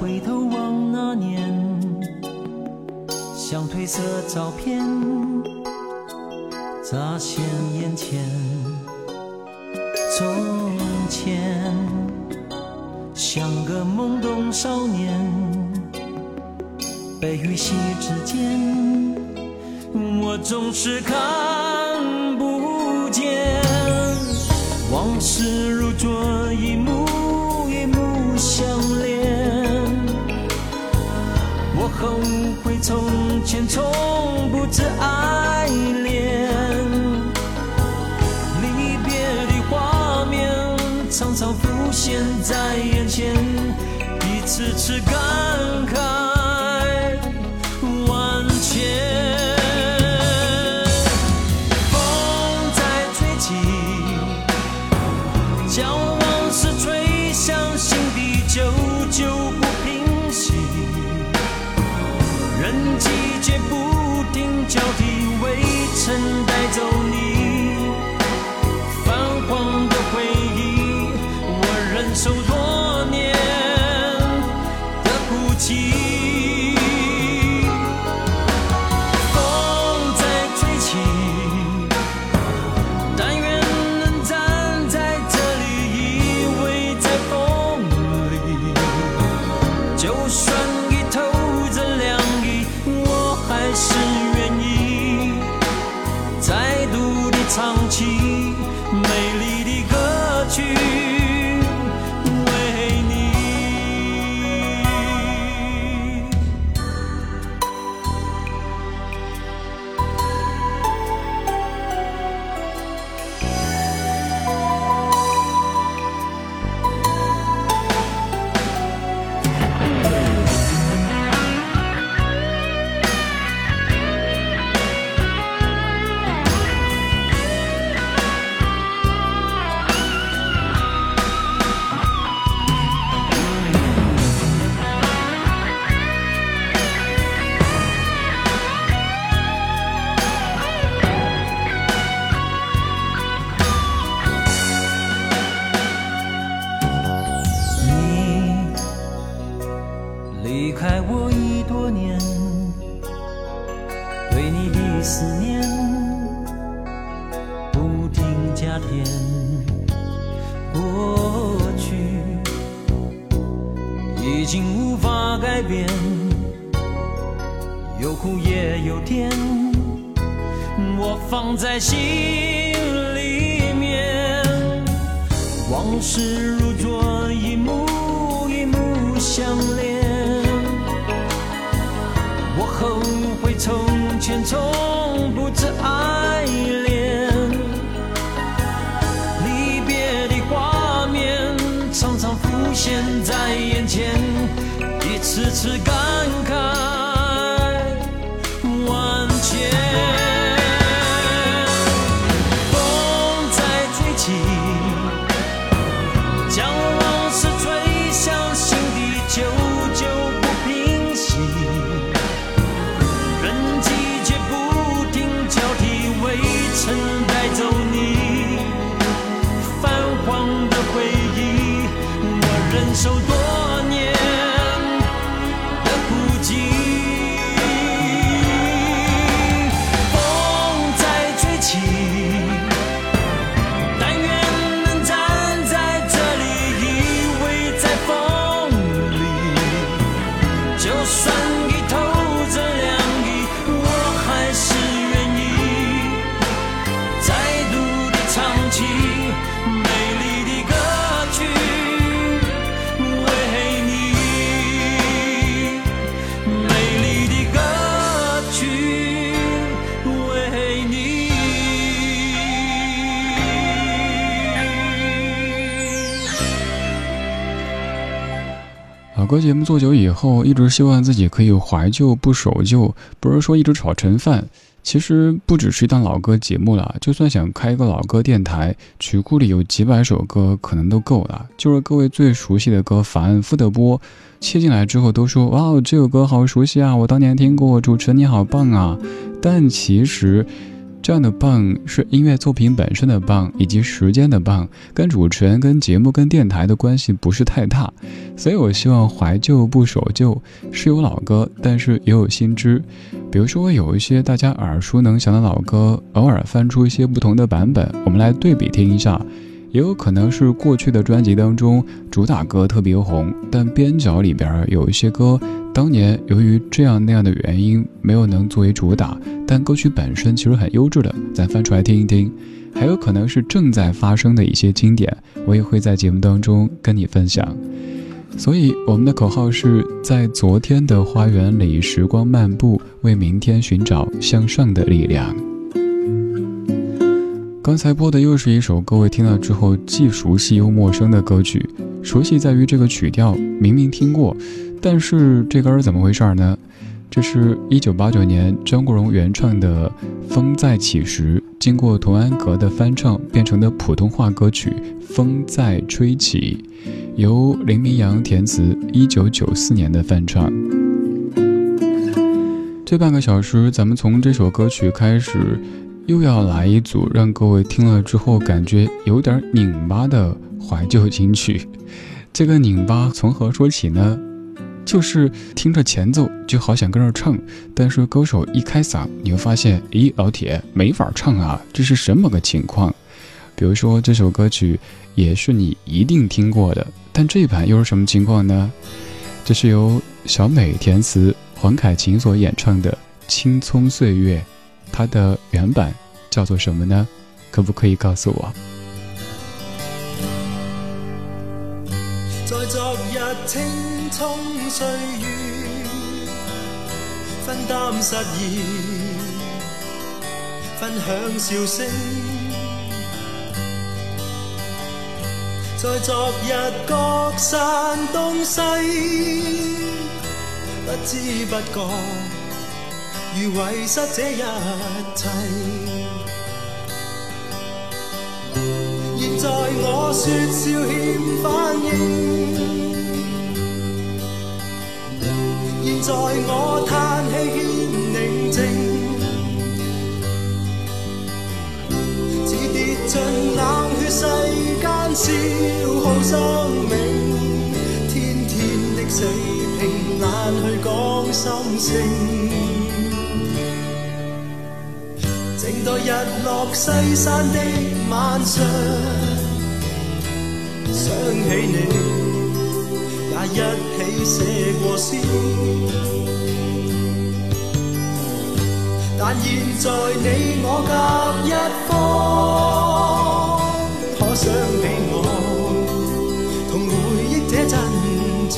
回头望那年，像褪色照片乍现眼前。从前像个懵懂少年，悲与喜之间，我总是看从前，从不知爱恋。离别的画面常常浮现在眼前，一次次感慨。放在心里面，往事如昨，一幕一幕相连。我后悔从前从不知爱恋，离别的画面常常浮现在眼前，一次次感慨。歌节目做久以后，一直希望自己可以怀旧不守旧，不是说一直炒陈饭。其实不只是一档老歌节目了，就算想开一个老歌电台，曲库里有几百首歌可能都够了。就是各位最熟悉的歌，反复的播，切进来之后都说哇，这首歌好熟悉啊，我当年听过，主持人你好棒啊。但其实。这样的棒是音乐作品本身的棒，以及时间的棒，跟主持人、跟节目、跟电台的关系不是太大。所以我希望怀旧不守旧，是有老歌，但是也有新知。比如说有一些大家耳熟能详的老歌，偶尔翻出一些不同的版本，我们来对比听一下。也有可能是过去的专辑当中主打歌特别红，但边角里边有一些歌，当年由于这样那样的原因没有能作为主打，但歌曲本身其实很优质的，咱翻出来听一听。还有可能是正在发生的一些经典，我也会在节目当中跟你分享。所以我们的口号是在昨天的花园里时光漫步，为明天寻找向上的力量。刚才播的又是一首各位听了之后既熟悉又陌生的歌曲。熟悉在于这个曲调明明听过，但是这歌是怎么回事呢？这是一九八九年张国荣原唱的《风再起时》，经过童安格的翻唱变成的普通话歌曲《风再吹起》，由林明阳填词，一九九四年的翻唱。这半个小时，咱们从这首歌曲开始。又要来一组让各位听了之后感觉有点拧巴的怀旧金曲。这个拧巴从何说起呢？就是听着前奏就好想跟着唱，但是歌手一开嗓，你会发现，咦，老铁没法唱啊，这是什么个情况？比如说这首歌曲也是你一定听过的，但这版又是什么情况呢？这是由小美填词，黄凯芹所演唱的《青葱岁月》。它的原版叫做什么呢？可不可以告诉我？在昨日青葱岁月，分担失意，分享笑声。在昨日各散东西，不知不觉。如遗失这一切，现在我说笑欠反应，现在我叹气欠宁静，似跌进冷血世间消耗生命，天天的死拼懒去讲心声。在日落西山的晚上，想起你，也一起写过诗。但现在你我隔一方，可想起我，同回忆这真挚。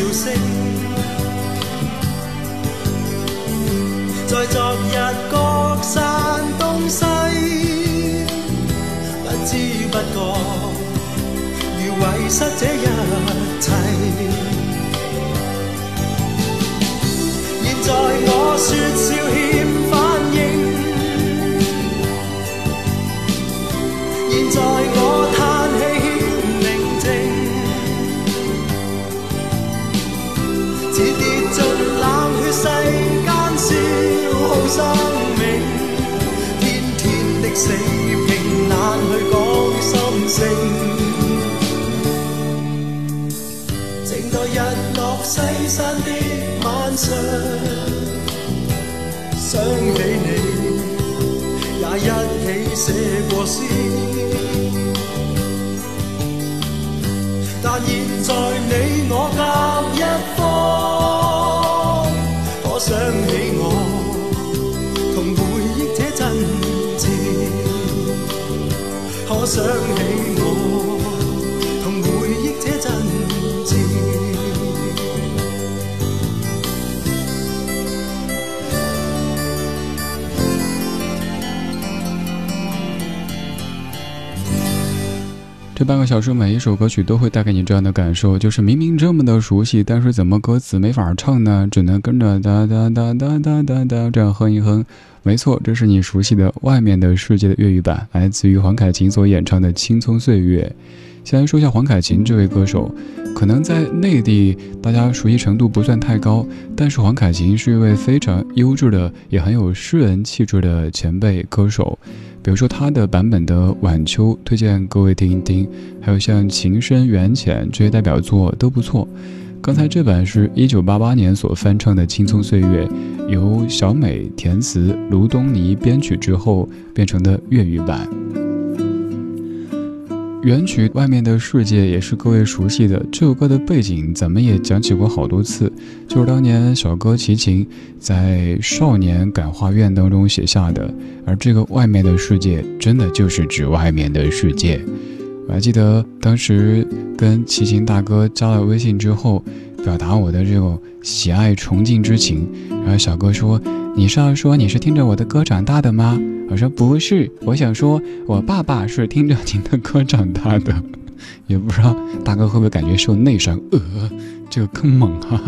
笑声，在昨日各散东西，不知不觉，如遗失这一切。现在我说笑西山的晚上，想起你。也一起写过诗，但现在你我隔一方，可想起我，同回忆这真情，可想起半个小时，每一首歌曲都会带给你这样的感受，就是明明这么的熟悉，但是怎么歌词没法唱呢？只能跟着哒哒哒哒哒哒哒这样哼一哼。没错，这是你熟悉的《外面的世界》的粤语版，来自于黄凯芹所演唱的《青葱岁月》。先来说一下黄凯芹这位歌手，可能在内地大家熟悉程度不算太高，但是黄凯芹是一位非常优质的，也很有诗人气质的前辈歌手。比如说他的版本的《晚秋》，推荐各位听一听；还有像《情深缘浅》这些代表作都不错。刚才这版是一九八八年所翻唱的《青葱岁月》，由小美填词，卢东尼编曲之后变成的粤语版。原曲《外面的世界》也是各位熟悉的这首歌的背景，咱们也讲起过好多次，就是当年小哥齐秦在少年感化院当中写下的。而这个外面的世界，真的就是指外面的世界。我还记得当时跟齐秦大哥加了微信之后，表达我的这种喜爱崇敬之情，然后小哥说：“你是要说你是听着我的歌长大的吗？”我说不是，我想说，我爸爸是听着您的歌长大的，也不知道大哥会不会感觉受内伤。呃，这个更猛哈，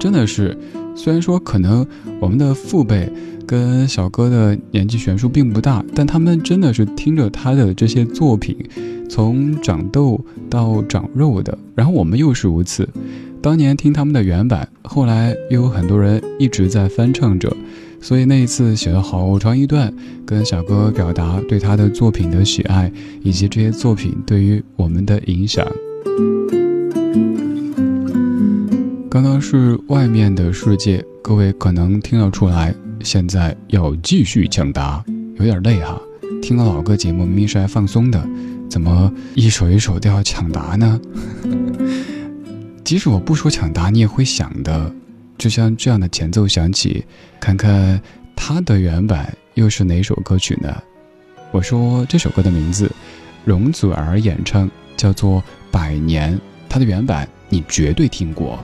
真的是，虽然说可能我们的父辈跟小哥的年纪悬殊并不大，但他们真的是听着他的这些作品，从长痘到长肉的，然后我们又是如此。当年听他们的原版，后来又有很多人一直在翻唱着。所以那一次写了好长一段，跟小哥表达对他的作品的喜爱，以及这些作品对于我们的影响。刚刚是外面的世界，各位可能听得出来，现在要继续抢答，有点累哈。听了老歌节目，明明是来放松的，怎么一首一首都要抢答呢？即使我不说抢答，你也会想的。就像这样的前奏响起，看看它的原版又是哪首歌曲呢？我说这首歌的名字，容祖儿演唱，叫做《百年》，它的原版你绝对听过。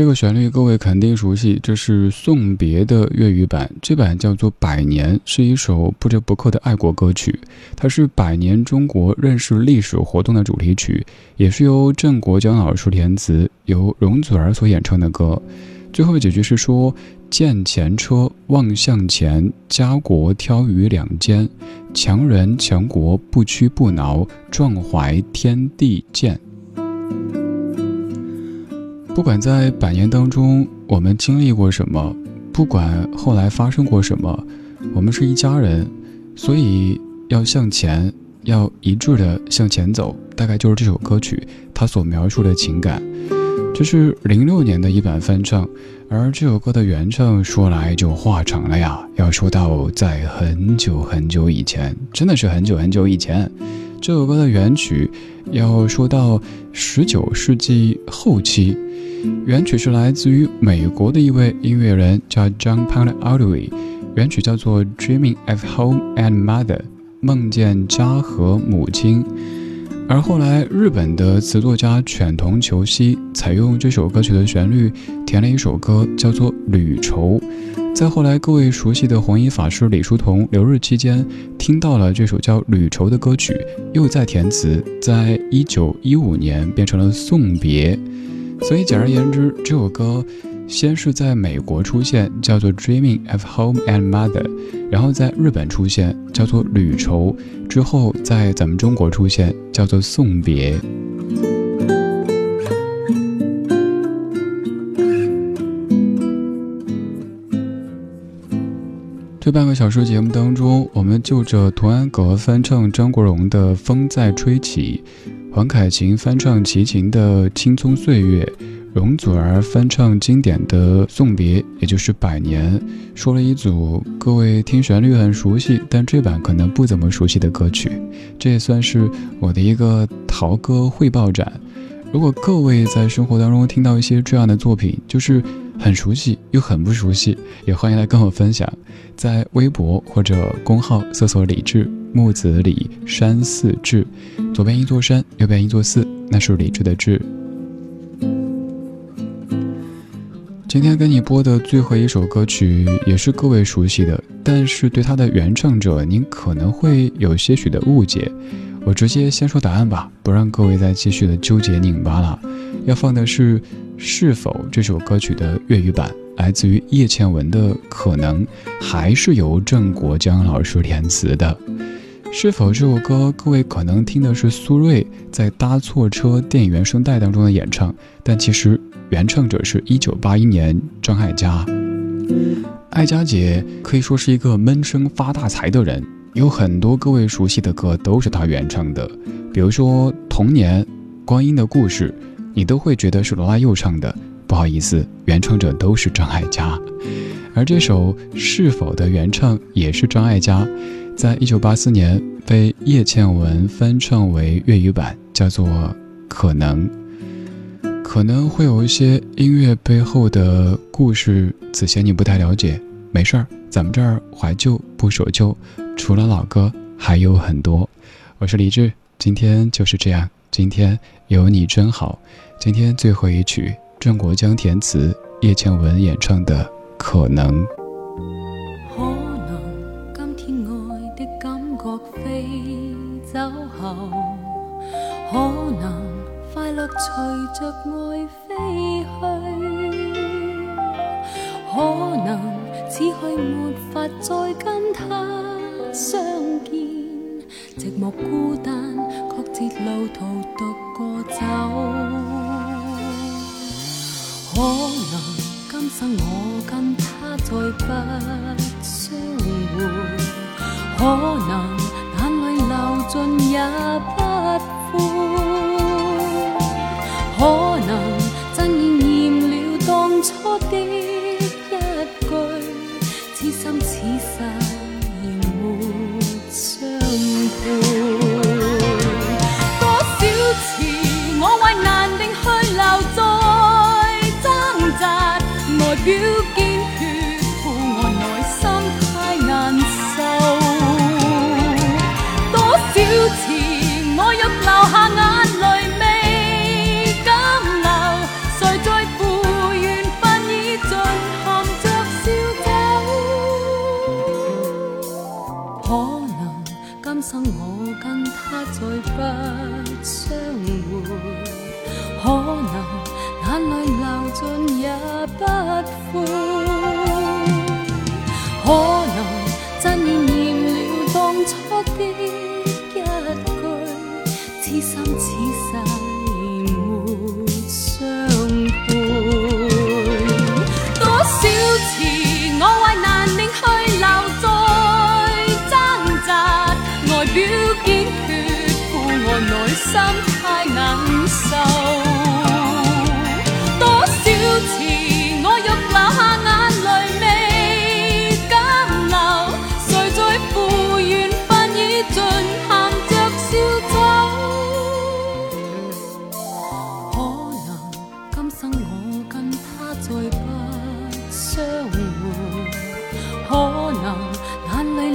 这个旋律各位肯定熟悉，这是《送别》的粤语版，这版叫做《百年》，是一首不折不扣的爱国歌曲。它是百年中国认识历史活动的主题曲，也是由郑国江老师填词，由容祖儿所演唱的歌。最后几句是说：“见前车望向前，家国挑于两肩，强人强国不屈不挠，壮怀天地见。”不管在百年当中我们经历过什么，不管后来发生过什么，我们是一家人，所以要向前，要一致的向前走。大概就是这首歌曲它所描述的情感。这是零六年的一版翻唱，而这首歌的原唱说来就话长了呀，要说到在很久很久以前，真的是很久很久以前。这首歌的原曲要说到十九世纪后期。原曲是来自于美国的一位音乐人，叫 John p a l o d w y 原曲叫做《Dreaming of Home and Mother》，梦见家和母亲。而后来，日本的词作家犬童球希采用这首歌曲的旋律，填了一首歌，叫做《旅愁》。在后来，各位熟悉的弘一法师李叔同留日期间，听到了这首叫《旅愁》的歌曲，又在填词，在一九一五年变成了《送别》。所以，简而言之，这首歌先是在美国出现，叫做《Dreaming of Home and Mother》，然后在日本出现，叫做《旅愁》，之后在咱们中国出现，叫做《送别》。这半个小时节目当中，我们就着童安格翻唱张国荣的《风在吹起》。黄凯芹翻唱齐秦的《青葱岁月》，容祖儿翻唱经典的《送别》，也就是《百年》，说了一组各位听旋律很熟悉，但这版可能不怎么熟悉的歌曲。这也算是我的一个淘歌汇报展。如果各位在生活当中听到一些这样的作品，就是很熟悉又很不熟悉，也欢迎来跟我分享，在微博或者公号搜索“李志”。木子李山寺志，左边一座山，右边一座寺，那是李志的志。今天跟你播的最后一首歌曲，也是各位熟悉的，但是对它的原唱者，您可能会有些许的误解。我直接先说答案吧，不让各位再继续的纠结拧巴了。要放的是《是否》这首歌曲的粤语版，来自于叶倩文的《可能》，还是由郑国江老师填词的。是否这首歌各位可能听的是苏芮在《搭错车》电影原声带当中的演唱，但其实原唱者是一九八一年张艾嘉。艾嘉姐可以说是一个闷声发大财的人，有很多各位熟悉的歌都是她原唱的，比如说《童年》《光阴的故事》，你都会觉得是罗大佑唱的。不好意思，原唱者都是张艾嘉，而这首《是否》的原唱也是张艾嘉。在一九八四年被叶倩文翻唱为粤语版，叫做《可能》，可能会有一些音乐背后的故事，此前你不太了解，没事儿，咱们这儿怀旧不守旧，除了老歌还有很多。我是李志，今天就是这样，今天有你真好。今天最后一曲，郑国江填词，叶倩文演唱的《可能》。随着爱飞去，可能此去没法再跟他相见，寂寞孤单，曲折路途独个走。可能今生我跟他再不相会，可能眼泪流尽也不悔。可能真应验了当初的一句，痴心此世外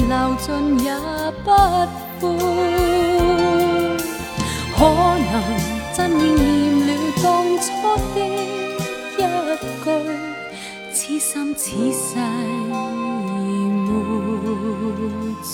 流尽也不悔，可能真应验了当初的一句：此心此世没碎